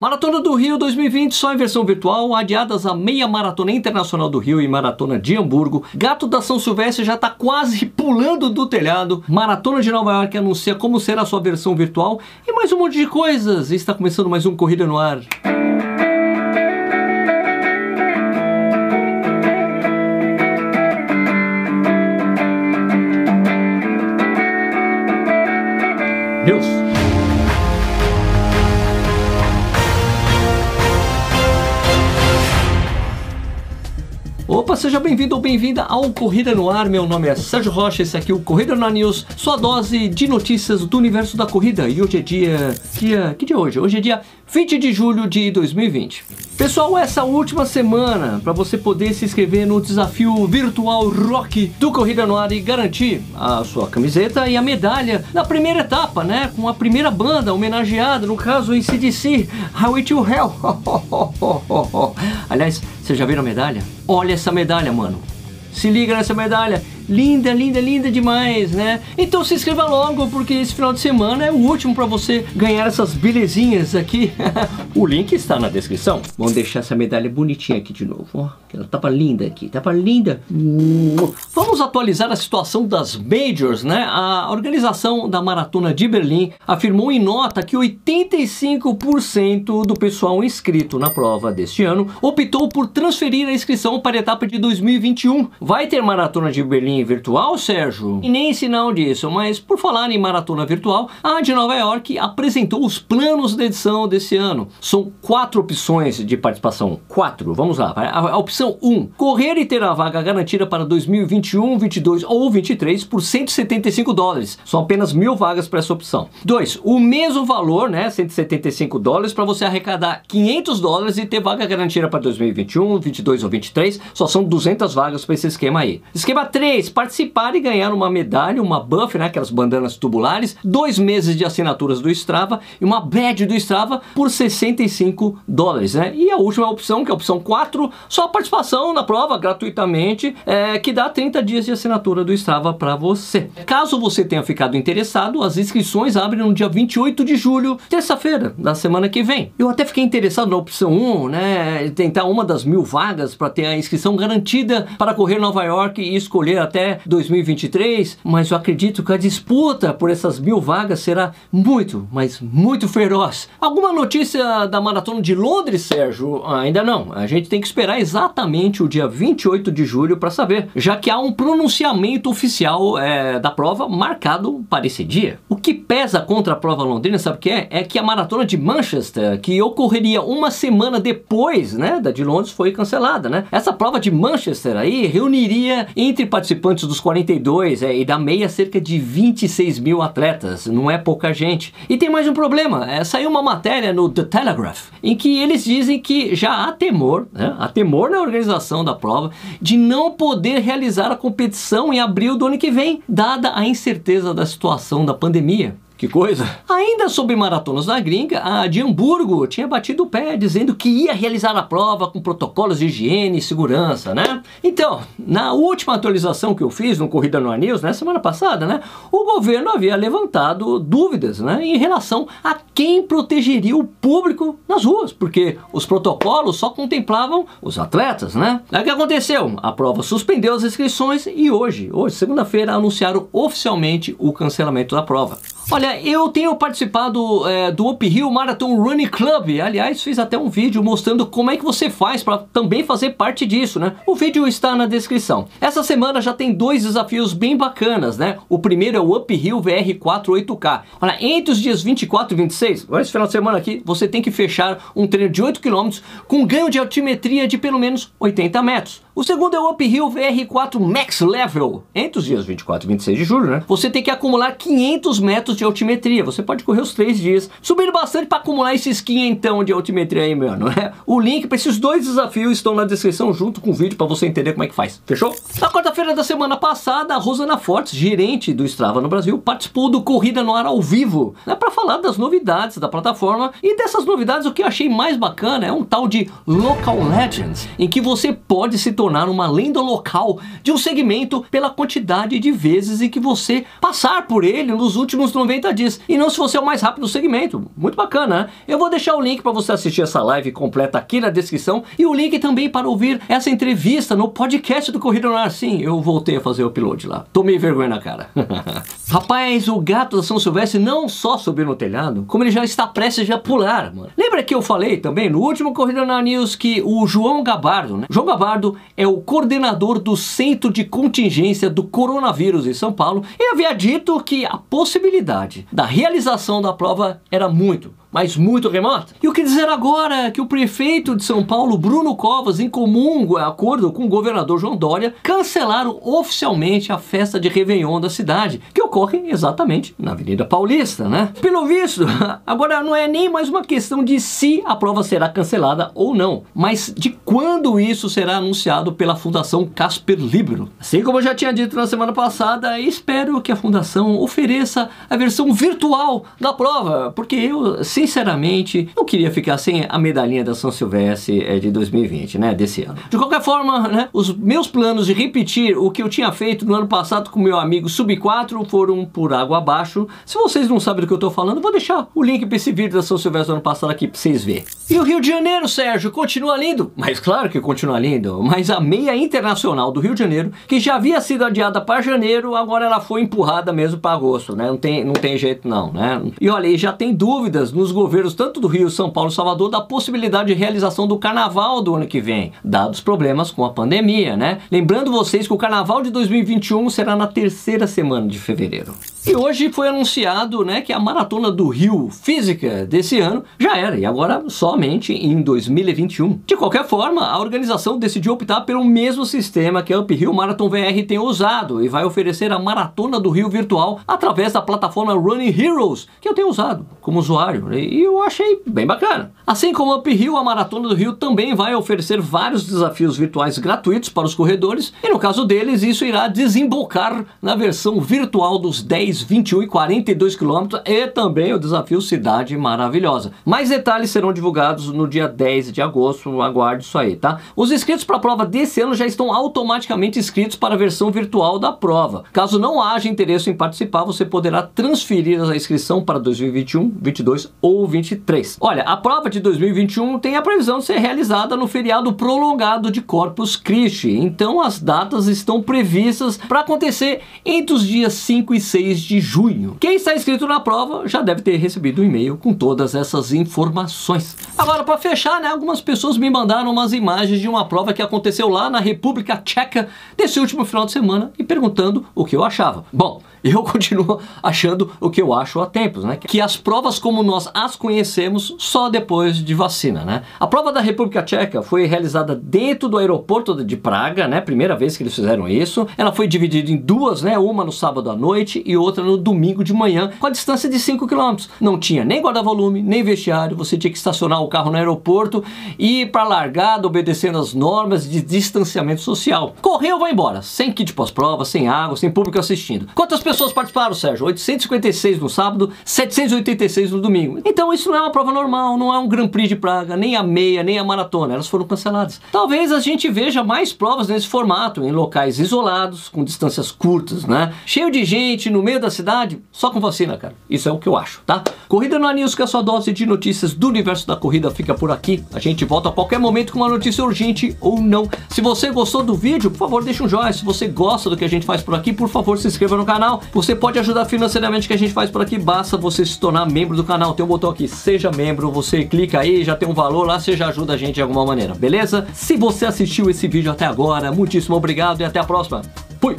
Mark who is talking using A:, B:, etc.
A: Maratona do Rio 2020 só em versão virtual, adiadas a meia maratona internacional do Rio e maratona de Hamburgo. Gato da São Silvestre já está quase pulando do telhado. Maratona de Nova York anuncia como será a sua versão virtual e mais um monte de coisas. Está começando mais um Corrida no Ar. Deus. Opa, seja bem-vindo ou bem-vinda ao Corrida no Ar. Meu nome é Sérgio Rocha, esse aqui é o Corrida no Ar News, sua dose de notícias do universo da corrida. E hoje é dia. dia que dia é hoje? Hoje é dia 20 de julho de 2020. Pessoal, essa última semana, para você poder se inscrever no desafio virtual Rock do Corrida no Ar e garantir a sua camiseta e a medalha na primeira etapa, né? Com a primeira banda homenageada, no caso em CDC, Highway to Hell. Aliás, você já viram a medalha? Olha essa medalha, mano. Se liga nessa medalha. Linda, linda, linda demais, né? Então se inscreva logo, porque esse final de semana é o último para você ganhar essas belezinhas aqui. o link está na descrição. Vamos deixar essa medalha bonitinha aqui de novo. Ó, ela tapa linda aqui, tapa linda. Vamos atualizar a situação das Majors, né? A organização da Maratona de Berlim afirmou em nota que 85% do pessoal inscrito na prova deste ano optou por transferir a inscrição para a etapa de 2021. Vai ter Maratona de Berlim virtual, Sérgio? E nem sinal disso, mas por falar em maratona virtual, a de Nova York apresentou os planos de edição desse ano. São quatro opções de participação. Quatro, vamos lá. A, a opção 1, um, correr e ter a vaga garantida para 2021, 22 ou 23 por 175 dólares. São apenas mil vagas para essa opção. 2, o mesmo valor, né, 175 dólares, para você arrecadar 500 dólares e ter vaga garantida para 2021, 22 ou 23. Só são 200 vagas para esse esquema aí. Esquema 3, participar e ganhar uma medalha, uma buff, né, aquelas bandanas tubulares, dois meses de assinaturas do Strava e uma badge do Strava por 65 dólares, né? E a última opção, que é a opção 4, só a participação na prova gratuitamente, é, que dá 30 dias de assinatura do Strava para você. Caso você tenha ficado interessado, as inscrições abrem no dia 28 de julho, terça-feira da semana que vem. Eu até fiquei interessado na opção 1, né, tentar uma das mil vagas para ter a inscrição garantida para correr Nova York e escolher até até 2023, mas eu acredito que a disputa por essas mil vagas será muito, mas muito feroz. Alguma notícia da Maratona de Londres, Sérgio? Ainda não. A gente tem que esperar exatamente o dia 28 de julho para saber, já que há um pronunciamento oficial é, da prova marcado para esse dia. O que pesa contra a prova londrina, sabe o que é? É que a Maratona de Manchester, que ocorreria uma semana depois né, da de Londres, foi cancelada. Né? Essa prova de Manchester aí reuniria entre participantes participantes dos 42 é, e da meia cerca de 26 mil atletas, não é pouca gente. E tem mais um problema, é, saiu uma matéria no The Telegraph em que eles dizem que já há temor, né, há temor na organização da prova de não poder realizar a competição em abril do ano que vem, dada a incerteza da situação da pandemia. Que coisa! Ainda sobre maratonas na gringa, a de Hamburgo tinha batido o pé dizendo que ia realizar a prova com protocolos de higiene e segurança, né? Então, na última atualização que eu fiz no Corrida no News, né, semana passada, né? O governo havia levantado dúvidas, né? Em relação a quem protegeria o público nas ruas, porque os protocolos só contemplavam os atletas, né? Aí o que aconteceu? A prova suspendeu as inscrições e hoje, hoje, segunda-feira, anunciaram oficialmente o cancelamento da prova. Olha, eu tenho participado é, do Uphill Marathon Running Club. Aliás, fiz até um vídeo mostrando como é que você faz para também fazer parte disso, né? O vídeo está na descrição. Essa semana já tem dois desafios bem bacanas, né? O primeiro é o Uphill VR4 8K. Olha, entre os dias 24 e 26, esse final de semana aqui, você tem que fechar um treino de 8 km com ganho de altimetria de pelo menos 80 metros. O segundo é o Uphill VR4 Max Level. Entre os dias 24 e 26 de julho, né? Você tem que acumular 500 metros de altimetria. Você pode correr os três dias, subindo bastante para acumular esse skin então de altimetria aí, mano. Né? O link para esses dois desafios estão na descrição junto com o vídeo para você entender como é que faz. Fechou? Na quarta-feira da semana passada, a Rosana Fortes, gerente do Strava no Brasil, participou do Corrida no Ar ao vivo, né, para falar das novidades da plataforma e dessas novidades o que eu achei mais bacana é um tal de Local Legends, em que você pode se tornar tornar uma lenda local de um segmento pela quantidade de vezes em que você passar por ele nos últimos 90 dias. E não se você é o mais rápido do segmento. Muito bacana, né? Eu vou deixar o link para você assistir essa live completa aqui na descrição e o link também para ouvir essa entrevista no podcast do Corrida no Ar. Sim, eu voltei a fazer o upload lá. Tomei vergonha na cara. Rapaz, o gato da São Silvestre não só subiu no telhado, como ele já está prestes a pular, mano. Lembra que eu falei também no último Corrida na News que o João Gabardo, né? João Gabardo é o coordenador do Centro de Contingência do Coronavírus em São Paulo e havia dito que a possibilidade da realização da prova era muito, mas muito remota. E o que dizer agora que o prefeito de São Paulo, Bruno Covas, em comum acordo com o governador João Dória, cancelaram oficialmente a festa de Réveillon da cidade, que ocorre exatamente na Avenida Paulista, né? Pelo visto, agora não é nem mais uma questão de se a prova será cancelada ou não, mas de quando isso será anunciado pela Fundação Casper Libro. Assim como eu já tinha dito na semana passada, espero que a fundação ofereça a versão virtual da prova, porque eu sinceramente, eu queria ficar sem a medalhinha da São Silvestre é, de 2020, né, desse ano. De qualquer forma, né, os meus planos de repetir o que eu tinha feito no ano passado com meu amigo Sub 4 foram por água abaixo. Se vocês não sabem do que eu estou falando, vou deixar o link para esse vídeo da São Silvestre do ano passado aqui para vocês verem. E o Rio de Janeiro, Sérgio, continua lindo? Mas claro que continua lindo, mas a meia internacional do Rio de Janeiro, que já havia sido adiada para janeiro, agora ela foi empurrada mesmo para agosto, né? Não tem, não tem jeito não, né? E olha, já tem dúvidas nos governos tanto do Rio, São Paulo e Salvador da possibilidade de realização do carnaval do ano que vem, dados problemas com a pandemia, né? Lembrando vocês que o carnaval de 2021 será na terceira semana de fevereiro. E hoje foi anunciado né, que a maratona do Rio física desse ano já era, e agora somente em 2021. De qualquer forma, a organização decidiu optar pelo mesmo sistema que a Up Rio Marathon VR tem usado e vai oferecer a maratona do Rio virtual através da plataforma Running Heroes, que eu tenho usado como usuário né, e eu achei bem bacana. Assim como a Up Rio, a maratona do Rio também vai oferecer vários desafios virtuais gratuitos para os corredores, e no caso deles, isso irá desembocar na versão virtual dos 10 21 e 42 quilômetros e também o desafio Cidade Maravilhosa. Mais detalhes serão divulgados no dia 10 de agosto, aguarde isso aí, tá? Os inscritos para a prova desse ano já estão automaticamente inscritos para a versão virtual da prova. Caso não haja interesse em participar, você poderá transferir a inscrição para 2021, 22 ou 23. Olha, a prova de 2021 tem a previsão de ser realizada no feriado prolongado de Corpus Christi, então as datas estão previstas para acontecer entre os dias 5 e 6 de junho. Quem está inscrito na prova já deve ter recebido um e-mail com todas essas informações. Agora, para fechar, né, algumas pessoas me mandaram umas imagens de uma prova que aconteceu lá na República Tcheca desse último final de semana e perguntando o que eu achava. Bom, eu continuo achando o que eu acho há tempos, né? Que as provas como nós as conhecemos só depois de vacina, né? A prova da República Tcheca foi realizada dentro do aeroporto de Praga, né? Primeira vez que eles fizeram isso. Ela foi dividida em duas, né? Uma no sábado à noite e outra no domingo de manhã, com a distância de 5 km. Não tinha nem guarda-volume, nem vestiário, você tinha que estacionar o carro no aeroporto e ir para largada obedecendo as normas de distanciamento social. Correu, vai embora, sem kit pós-prova, sem água, sem público assistindo. Quantas pessoas participaram, Sérgio? 856 no sábado, 786 no domingo. Então isso não é uma prova normal, não é um Grand Prix de Praga, nem a meia, nem a maratona, elas foram canceladas. Talvez a gente veja mais provas nesse formato, em locais isolados, com distâncias curtas, né? Cheio de gente no meio da cidade, só com vacina, cara. Isso é o que eu acho, tá? Corrida no News, que é a sua dose de notícias do universo da corrida, fica por aqui. A gente volta a qualquer momento com uma notícia urgente ou não. Se você gostou do vídeo, por favor, deixa um joinha. Se você gosta do que a gente faz por aqui, por favor, se inscreva no canal. Você pode ajudar financeiramente que a gente faz por aqui, basta você se tornar membro do canal. Tem um botão aqui, seja membro, você clica aí, já tem um valor lá, você já ajuda a gente de alguma maneira, beleza? Se você assistiu esse vídeo até agora, muitíssimo obrigado e até a próxima. Fui!